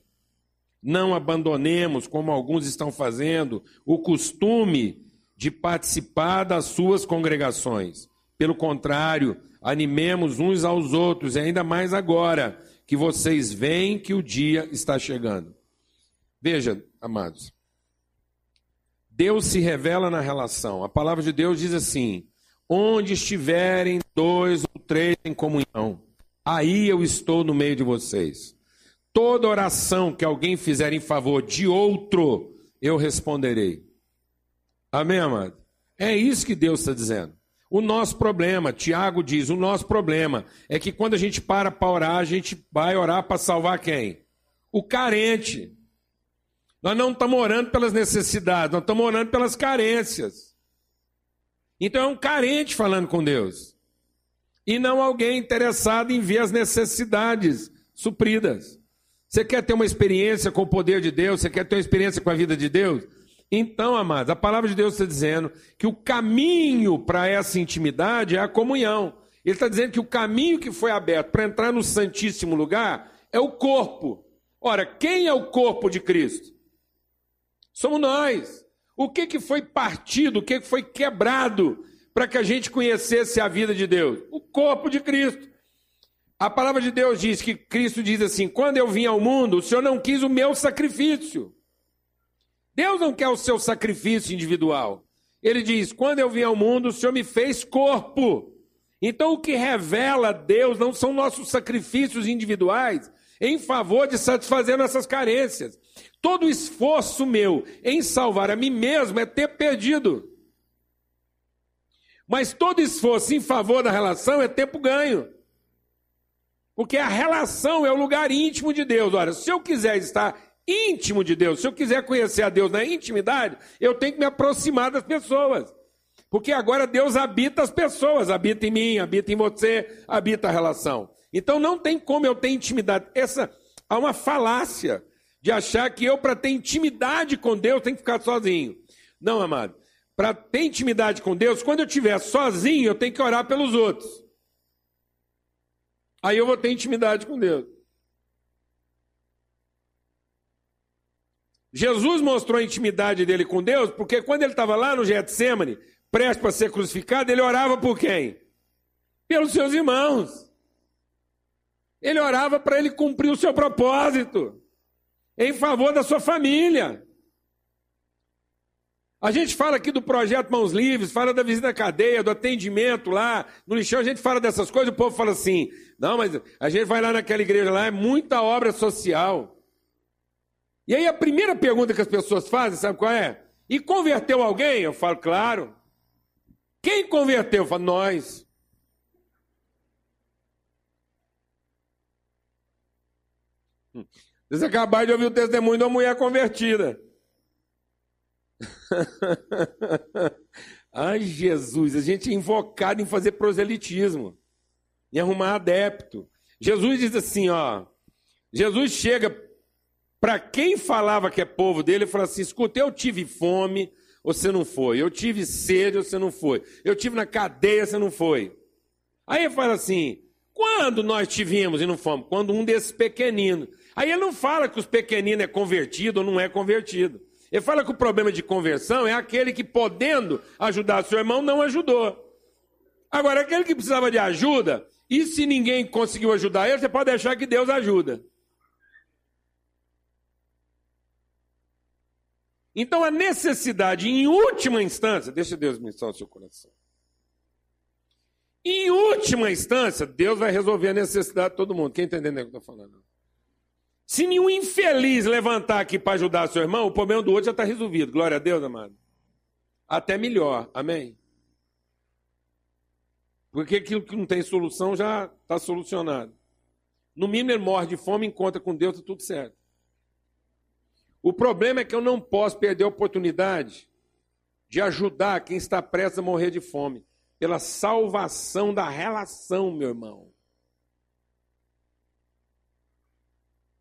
Não abandonemos, como alguns estão fazendo, o costume de participar das suas congregações. Pelo contrário, animemos uns aos outros, e ainda mais agora que vocês veem que o dia está chegando. Veja, amados, Deus se revela na relação. A palavra de Deus diz assim: onde estiverem dois ou três em comunhão, aí eu estou no meio de vocês. Toda oração que alguém fizer em favor de outro, eu responderei. Amém, amado? É isso que Deus está dizendo. O nosso problema, Tiago diz, o nosso problema é que quando a gente para para orar, a gente vai orar para salvar quem? O carente. Nós não estamos orando pelas necessidades, nós estamos orando pelas carências. Então é um carente falando com Deus. E não alguém interessado em ver as necessidades supridas. Você quer ter uma experiência com o poder de Deus? Você quer ter uma experiência com a vida de Deus? Então, amados, a palavra de Deus está dizendo que o caminho para essa intimidade é a comunhão. Ele está dizendo que o caminho que foi aberto para entrar no Santíssimo Lugar é o corpo. Ora, quem é o corpo de Cristo? Somos nós. O que, que foi partido, o que, que foi quebrado para que a gente conhecesse a vida de Deus? O corpo de Cristo. A palavra de Deus diz que Cristo diz assim: quando eu vim ao mundo, o Senhor não quis o meu sacrifício. Deus não quer o seu sacrifício individual. Ele diz: quando eu vim ao mundo, o Senhor me fez corpo. Então, o que revela Deus não são nossos sacrifícios individuais em favor de satisfazer nossas carências. Todo esforço meu em salvar a mim mesmo é ter perdido. Mas todo esforço em favor da relação é tempo ganho. Porque a relação é o lugar íntimo de Deus. Ora, se eu quiser estar íntimo de Deus, se eu quiser conhecer a Deus na intimidade, eu tenho que me aproximar das pessoas. Porque agora Deus habita as pessoas, habita em mim, habita em você, habita a relação. Então não tem como eu ter intimidade. Essa há uma falácia de achar que eu, para ter intimidade com Deus, tenho que ficar sozinho. Não, amado. Para ter intimidade com Deus, quando eu estiver sozinho, eu tenho que orar pelos outros. Aí eu vou ter intimidade com Deus. Jesus mostrou a intimidade dele com Deus, porque quando ele estava lá no Getsemane, prestes para ser crucificado, ele orava por quem? Pelos seus irmãos. Ele orava para ele cumprir o seu propósito, em favor da sua família. A gente fala aqui do projeto Mãos Livres, fala da visita à cadeia, do atendimento lá, no lixão, a gente fala dessas coisas, o povo fala assim: não, mas a gente vai lá naquela igreja lá, é muita obra social. E aí a primeira pergunta que as pessoas fazem, sabe qual é? E converteu alguém? Eu falo, claro. Quem converteu? Eu falo, nós. Vocês acabaram de ouvir o testemunho de uma mulher convertida. *laughs* Ai, Jesus, a gente é invocado em fazer proselitismo, em arrumar adepto. Jesus diz assim, ó. Jesus chega para quem falava que é povo dele, ele fala assim: escuta, eu tive fome, você não foi. Eu tive sede, você não foi. Eu tive na cadeia, você não foi. Aí ele fala assim: quando nós tivemos e não fomos? Quando um desses pequeninos. Aí ele não fala que os pequeninos é convertido ou não é convertido. Ele fala que o problema de conversão é aquele que, podendo ajudar seu irmão, não ajudou. Agora, aquele que precisava de ajuda, e se ninguém conseguiu ajudar ele, você pode deixar que Deus ajuda. Então a necessidade, em última instância, deixa Deus ministrar o seu coração. Em última instância, Deus vai resolver a necessidade de todo mundo. Quem entendendo o que eu estou falando? Se nenhum infeliz levantar aqui para ajudar seu irmão, o problema do outro já está resolvido. Glória a Deus, amado. Até melhor. Amém? Porque aquilo que não tem solução já está solucionado. No mínimo ele morre de fome, encontra com Deus, está tudo certo. O problema é que eu não posso perder a oportunidade de ajudar quem está prestes a morrer de fome, pela salvação da relação, meu irmão.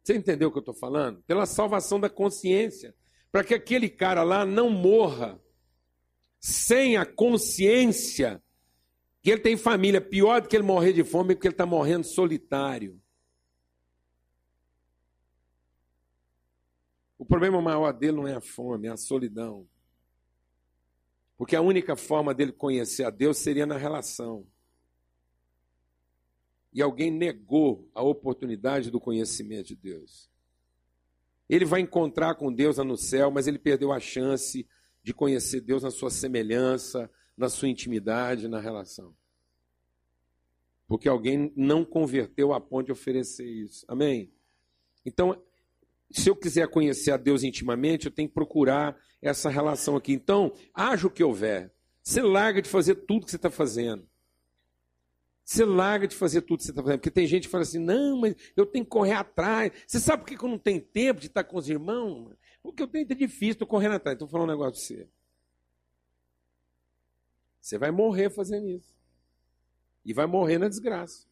Você entendeu o que eu estou falando? Pela salvação da consciência. Para que aquele cara lá não morra sem a consciência que ele tem família. Pior do que ele morrer de fome porque ele está morrendo solitário. O problema maior dele não é a fome, é a solidão. Porque a única forma dele conhecer a Deus seria na relação. E alguém negou a oportunidade do conhecimento de Deus. Ele vai encontrar com Deus lá no céu, mas ele perdeu a chance de conhecer Deus na sua semelhança, na sua intimidade, na relação. Porque alguém não converteu a ponto de oferecer isso. Amém? Então, se eu quiser conhecer a Deus intimamente, eu tenho que procurar essa relação aqui. Então, haja o que houver. Você larga de fazer tudo que você está fazendo. Você larga de fazer tudo que você está fazendo. Porque tem gente que fala assim: não, mas eu tenho que correr atrás. Você sabe por que eu não tenho tempo de estar com os irmãos? Porque eu tenho é difícil, estou correndo atrás. Estou falando um negócio para você. Você vai morrer fazendo isso. E vai morrer na desgraça.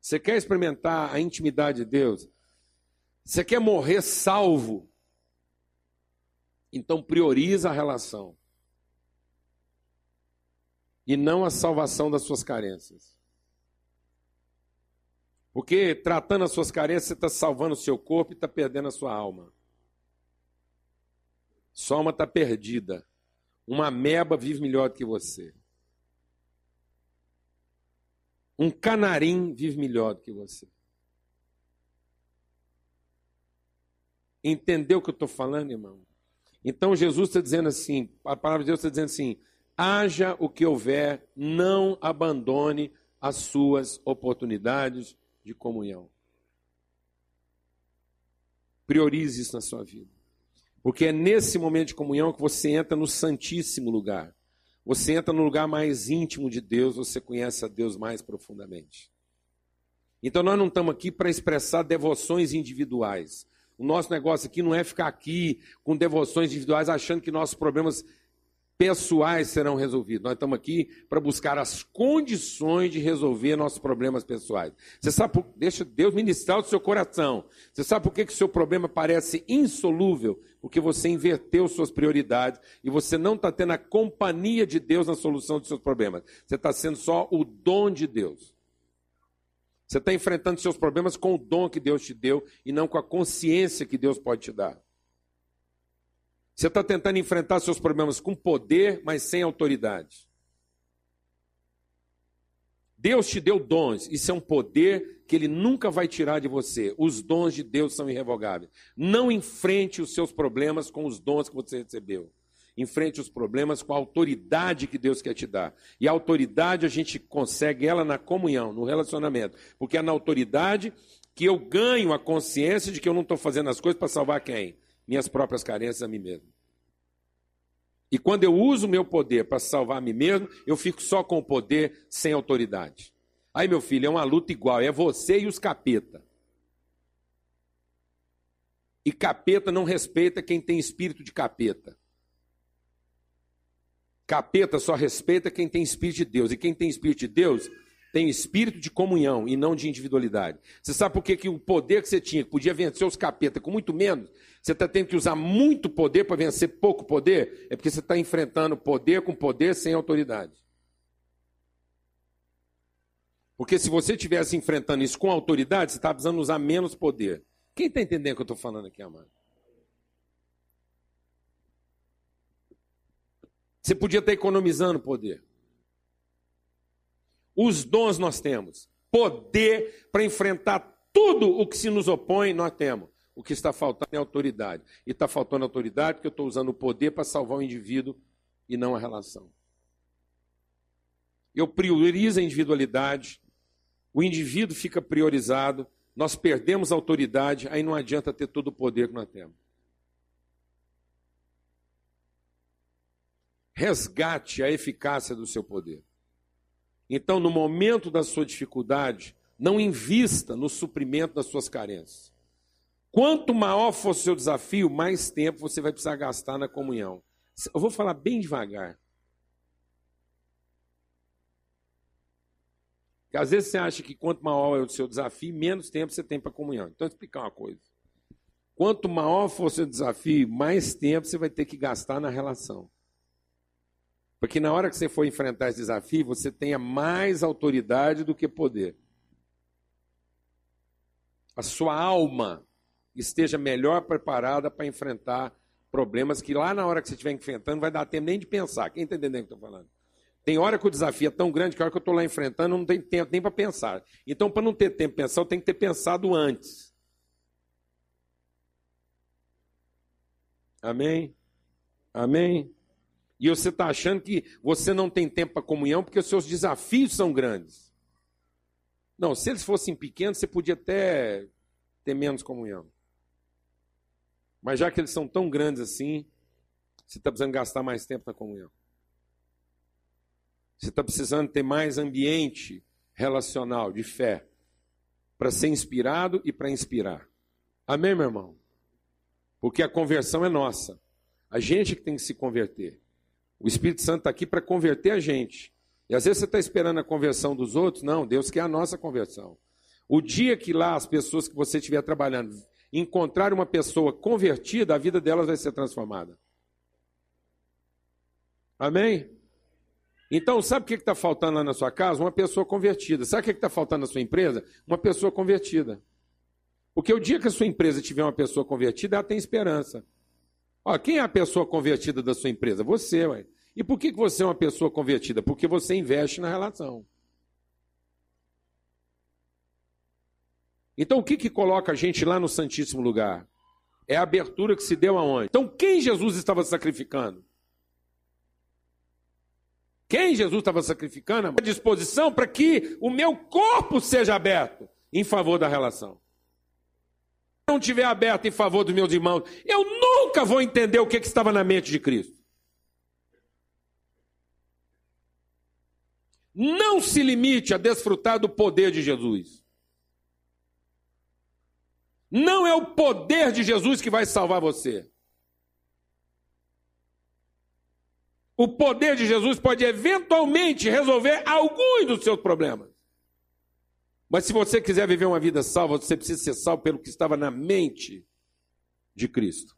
Você quer experimentar a intimidade de Deus? Você quer morrer salvo? Então prioriza a relação. E não a salvação das suas carências. Porque tratando as suas carências, você está salvando o seu corpo e está perdendo a sua alma. Sua alma está perdida. Uma meba vive melhor do que você. Um canarim vive melhor do que você. Entendeu o que eu estou falando, irmão? Então Jesus está dizendo assim, a palavra de Deus está dizendo assim: haja o que houver, não abandone as suas oportunidades de comunhão. Priorize isso na sua vida. Porque é nesse momento de comunhão que você entra no santíssimo lugar. Você entra no lugar mais íntimo de Deus, você conhece a Deus mais profundamente. Então nós não estamos aqui para expressar devoções individuais. O nosso negócio aqui não é ficar aqui com devoções individuais achando que nossos problemas pessoais serão resolvidos. Nós estamos aqui para buscar as condições de resolver nossos problemas pessoais. Você sabe, por... deixa Deus ministrar o seu coração. Você sabe por que, o seu problema parece insolúvel? Porque você inverteu suas prioridades e você não está tendo a companhia de Deus na solução dos seus problemas. Você está sendo só o dom de Deus. Você está enfrentando seus problemas com o dom que Deus te deu e não com a consciência que Deus pode te dar. Você está tentando enfrentar seus problemas com poder, mas sem autoridade. Deus te deu dons, isso é um poder que Ele nunca vai tirar de você. Os dons de Deus são irrevogáveis. Não enfrente os seus problemas com os dons que você recebeu. Enfrente os problemas com a autoridade que Deus quer te dar. E a autoridade a gente consegue ela na comunhão, no relacionamento. Porque é na autoridade que eu ganho a consciência de que eu não estou fazendo as coisas para salvar quem? Minhas próprias carências a mim mesmo. E quando eu uso o meu poder para salvar a mim mesmo, eu fico só com o poder sem autoridade. Aí, meu filho, é uma luta igual, é você e os capeta. E capeta não respeita quem tem espírito de capeta. Capeta só respeita quem tem espírito de Deus. E quem tem espírito de Deus tem espírito de comunhão e não de individualidade. Você sabe por que, que o poder que você tinha, que podia vencer os capetas com muito menos, você está tendo que usar muito poder para vencer pouco poder? É porque você está enfrentando poder com poder sem autoridade. Porque se você estivesse enfrentando isso com autoridade, você está precisando usar menos poder. Quem está entendendo o que eu estou falando aqui, amado? Você podia estar economizando poder. Os dons nós temos. Poder para enfrentar tudo o que se nos opõe, nós temos. O que está faltando é autoridade. E está faltando autoridade porque eu estou usando o poder para salvar o indivíduo e não a relação. Eu priorizo a individualidade, o indivíduo fica priorizado, nós perdemos a autoridade, aí não adianta ter todo o poder que nós temos. Resgate a eficácia do seu poder. Então, no momento da sua dificuldade, não invista no suprimento das suas carências. Quanto maior for o seu desafio, mais tempo você vai precisar gastar na comunhão. Eu vou falar bem devagar. Porque às vezes você acha que quanto maior é o seu desafio, menos tempo você tem para comunhão. Então, vou explicar uma coisa. Quanto maior for o seu desafio, mais tempo você vai ter que gastar na relação. Porque na hora que você for enfrentar esse desafio, você tenha mais autoridade do que poder. A sua alma esteja melhor preparada para enfrentar problemas que lá na hora que você estiver enfrentando não vai dar tempo nem de pensar. Quem está entendendo o que eu estou falando? Tem hora que o desafio é tão grande que a hora que eu estou lá enfrentando não tem tempo nem para pensar. Então, para não ter tempo para pensar, eu tenho que ter pensado antes. Amém? Amém? E você está achando que você não tem tempo para comunhão porque os seus desafios são grandes. Não, se eles fossem pequenos, você podia até ter menos comunhão. Mas já que eles são tão grandes assim, você está precisando gastar mais tempo na comunhão. Você está precisando ter mais ambiente relacional, de fé, para ser inspirado e para inspirar. Amém, meu irmão? Porque a conversão é nossa. A gente que tem que se converter. O Espírito Santo está aqui para converter a gente. E às vezes você está esperando a conversão dos outros. Não, Deus quer a nossa conversão. O dia que lá as pessoas que você estiver trabalhando encontrar uma pessoa convertida, a vida delas vai ser transformada. Amém? Então, sabe o que está faltando lá na sua casa? Uma pessoa convertida. Sabe o que está faltando na sua empresa? Uma pessoa convertida. Porque o dia que a sua empresa tiver uma pessoa convertida, ela tem esperança. Ó, quem é a pessoa convertida da sua empresa? Você, ué. E por que você é uma pessoa convertida? Porque você investe na relação. Então, o que, que coloca a gente lá no Santíssimo Lugar? É a abertura que se deu aonde? Então, quem Jesus estava sacrificando? Quem Jesus estava sacrificando? A disposição para que o meu corpo seja aberto em favor da relação não estiver aberto em favor dos meus irmãos, eu nunca vou entender o que, que estava na mente de Cristo. Não se limite a desfrutar do poder de Jesus. Não é o poder de Jesus que vai salvar você. O poder de Jesus pode eventualmente resolver alguns dos seus problemas. Mas se você quiser viver uma vida salva, você precisa ser salvo pelo que estava na mente de Cristo.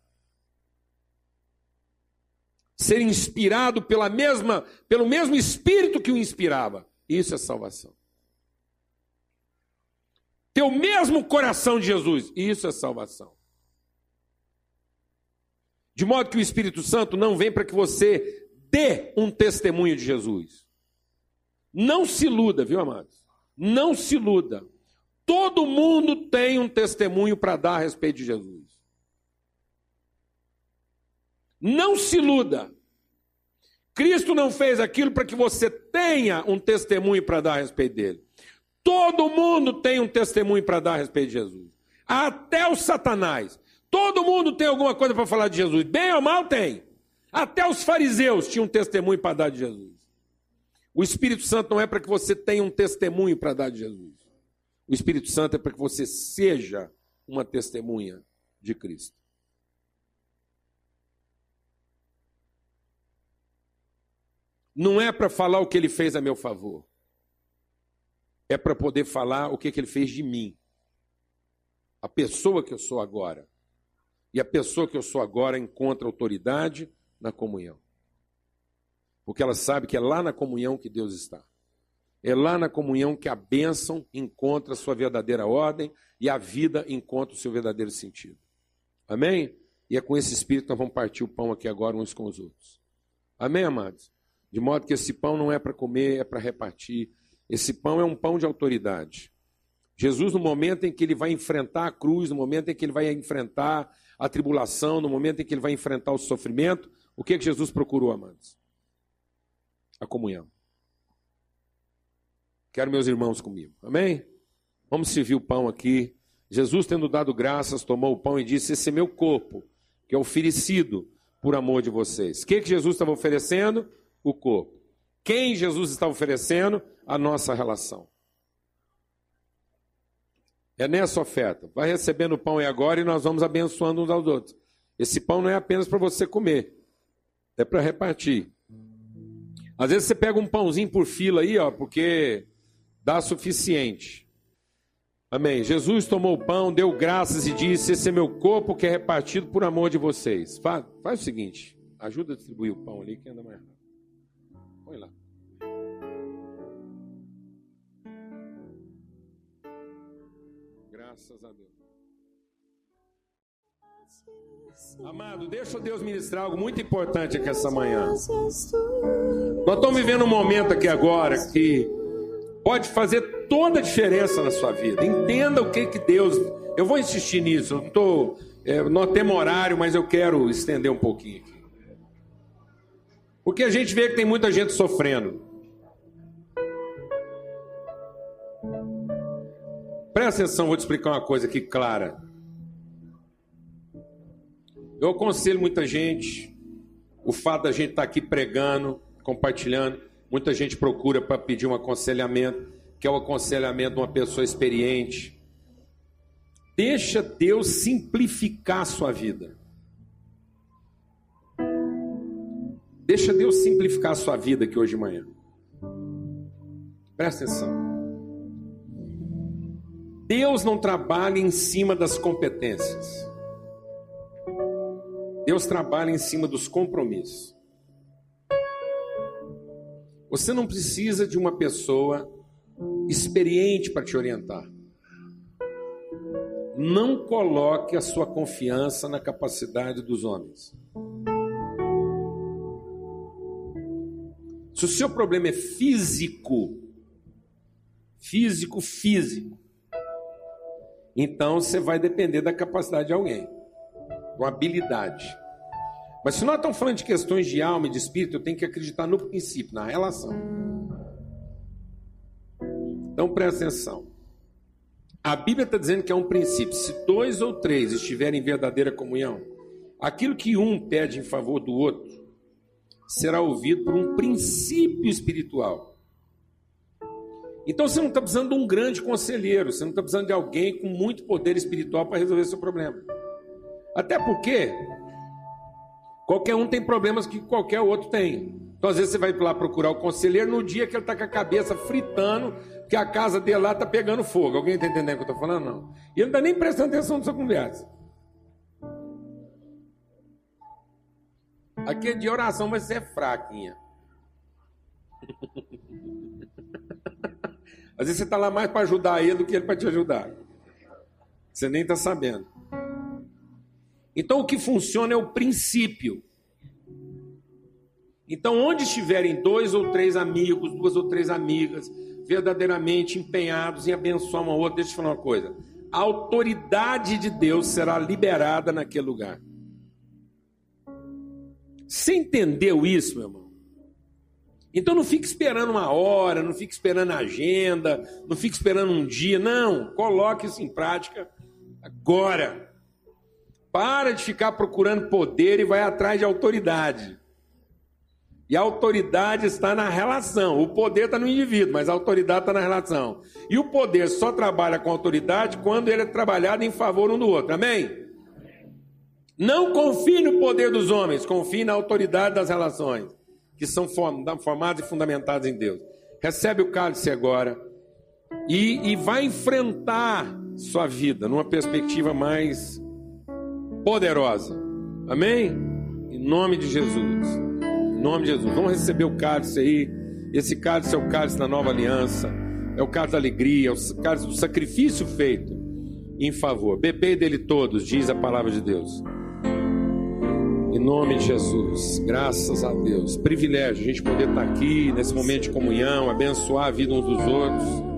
Ser inspirado pela mesma, pelo mesmo espírito que o inspirava. Isso é salvação. Ter o mesmo coração de Jesus. Isso é salvação. De modo que o Espírito Santo não vem para que você dê um testemunho de Jesus. Não se iluda, viu, amados? Não se iluda. Todo mundo tem um testemunho para dar a respeito de Jesus. Não se iluda. Cristo não fez aquilo para que você tenha um testemunho para dar a respeito dele. Todo mundo tem um testemunho para dar a respeito de Jesus. Até o Satanás. Todo mundo tem alguma coisa para falar de Jesus. Bem ou mal tem. Até os fariseus tinham um testemunho para dar de Jesus. O Espírito Santo não é para que você tenha um testemunho para dar de Jesus. O Espírito Santo é para que você seja uma testemunha de Cristo. Não é para falar o que ele fez a meu favor. É para poder falar o que, que ele fez de mim. A pessoa que eu sou agora. E a pessoa que eu sou agora encontra autoridade na comunhão. Porque ela sabe que é lá na comunhão que Deus está. É lá na comunhão que a bênção encontra a sua verdadeira ordem e a vida encontra o seu verdadeiro sentido. Amém? E é com esse espírito que nós vamos partir o pão aqui agora uns com os outros. Amém, amados? De modo que esse pão não é para comer, é para repartir. Esse pão é um pão de autoridade. Jesus, no momento em que ele vai enfrentar a cruz, no momento em que ele vai enfrentar a tribulação, no momento em que ele vai enfrentar o sofrimento, o que, é que Jesus procurou, amados? A comunhão. Quero meus irmãos comigo. Amém? Vamos servir o pão aqui. Jesus, tendo dado graças, tomou o pão e disse: Esse é meu corpo, que é oferecido por amor de vocês. O que, que Jesus estava oferecendo? o corpo. Quem Jesus está oferecendo? A nossa relação. É nessa oferta. Vai recebendo o pão e agora e nós vamos abençoando uns aos outros. Esse pão não é apenas para você comer, é para repartir. Às vezes você pega um pãozinho por fila aí, ó, porque dá suficiente. Amém. Jesus tomou o pão, deu graças e disse: Esse é meu corpo que é repartido por amor de vocês. Faz, faz o seguinte: ajuda a distribuir o pão ali que anda mais rápido. Põe lá. Graças a Deus. Amado, deixa Deus ministrar algo muito importante aqui essa manhã. Nós estamos vivendo um momento aqui agora que pode fazer toda a diferença na sua vida. Entenda o que que Deus. Eu vou insistir nisso. Eu estou. É, não temos horário, mas eu quero estender um pouquinho. Porque a gente vê que tem muita gente sofrendo. Presta atenção, vou te explicar uma coisa aqui clara. Eu aconselho muita gente, o fato da gente estar tá aqui pregando, compartilhando, muita gente procura para pedir um aconselhamento, que é o aconselhamento de uma pessoa experiente. Deixa Deus simplificar a sua vida. Deixa Deus simplificar a sua vida aqui hoje de manhã. Presta atenção. Deus não trabalha em cima das competências. Deus trabalha em cima dos compromissos. Você não precisa de uma pessoa experiente para te orientar. Não coloque a sua confiança na capacidade dos homens. Se o seu problema é físico, físico, físico, então você vai depender da capacidade de alguém, uma habilidade. Mas se nós estamos falando de questões de alma e de espírito, eu tenho que acreditar no princípio, na relação. Então presta atenção. A Bíblia está dizendo que é um princípio. Se dois ou três estiverem em verdadeira comunhão, aquilo que um pede em favor do outro, será ouvido por um princípio espiritual. Então você não está precisando de um grande conselheiro, você não está precisando de alguém com muito poder espiritual para resolver seu problema. Até porque qualquer um tem problemas que qualquer outro tem. Então, às vezes, você vai lá procurar o conselheiro no dia que ele está com a cabeça fritando, que a casa dele lá está pegando fogo. Alguém está entendendo o que eu estou falando? Não. E ele não está nem prestando atenção na sua conversa. Aqui é de oração, mas você é fraquinha. Às vezes você está lá mais para ajudar ele do que ele para te ajudar. Você nem está sabendo. Então o que funciona é o princípio. Então, onde estiverem dois ou três amigos, duas ou três amigas, verdadeiramente empenhados em abençoar uma outra, deixa eu falar uma coisa: a autoridade de Deus será liberada naquele lugar. Você entendeu isso, meu irmão? Então não fique esperando uma hora, não fique esperando a agenda, não fique esperando um dia, não. Coloque isso em prática agora. Para de ficar procurando poder e vai atrás de autoridade. E a autoridade está na relação. O poder está no indivíduo, mas a autoridade está na relação. E o poder só trabalha com autoridade quando ele é trabalhado em favor um do outro. Amém? Não confie no poder dos homens, confie na autoridade das relações, que são formadas e fundamentadas em Deus. Recebe o cálice agora e, e vai enfrentar sua vida numa perspectiva mais poderosa. Amém? Em nome de Jesus. Em nome de Jesus. Vamos receber o cálice aí. Esse cálice é o cálice da nova aliança. É o cálice da alegria, é o cálice do sacrifício feito em favor. Bebei dele todos, diz a palavra de Deus. Em nome de Jesus, graças a Deus. Privilégio a gente poder estar aqui nesse momento de comunhão, abençoar a vida uns dos outros.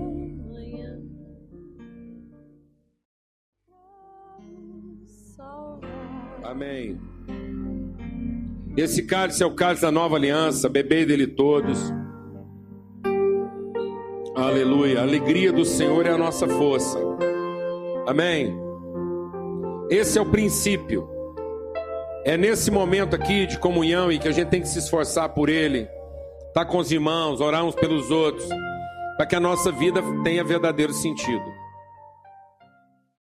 Amém. Esse cálice é o cálice da nova aliança, bebei dele todos. Aleluia. A alegria do Senhor é a nossa força. Amém. Esse é o princípio. É nesse momento aqui de comunhão e que a gente tem que se esforçar por Ele, estar tá com os irmãos, orar uns pelos outros, para que a nossa vida tenha verdadeiro sentido.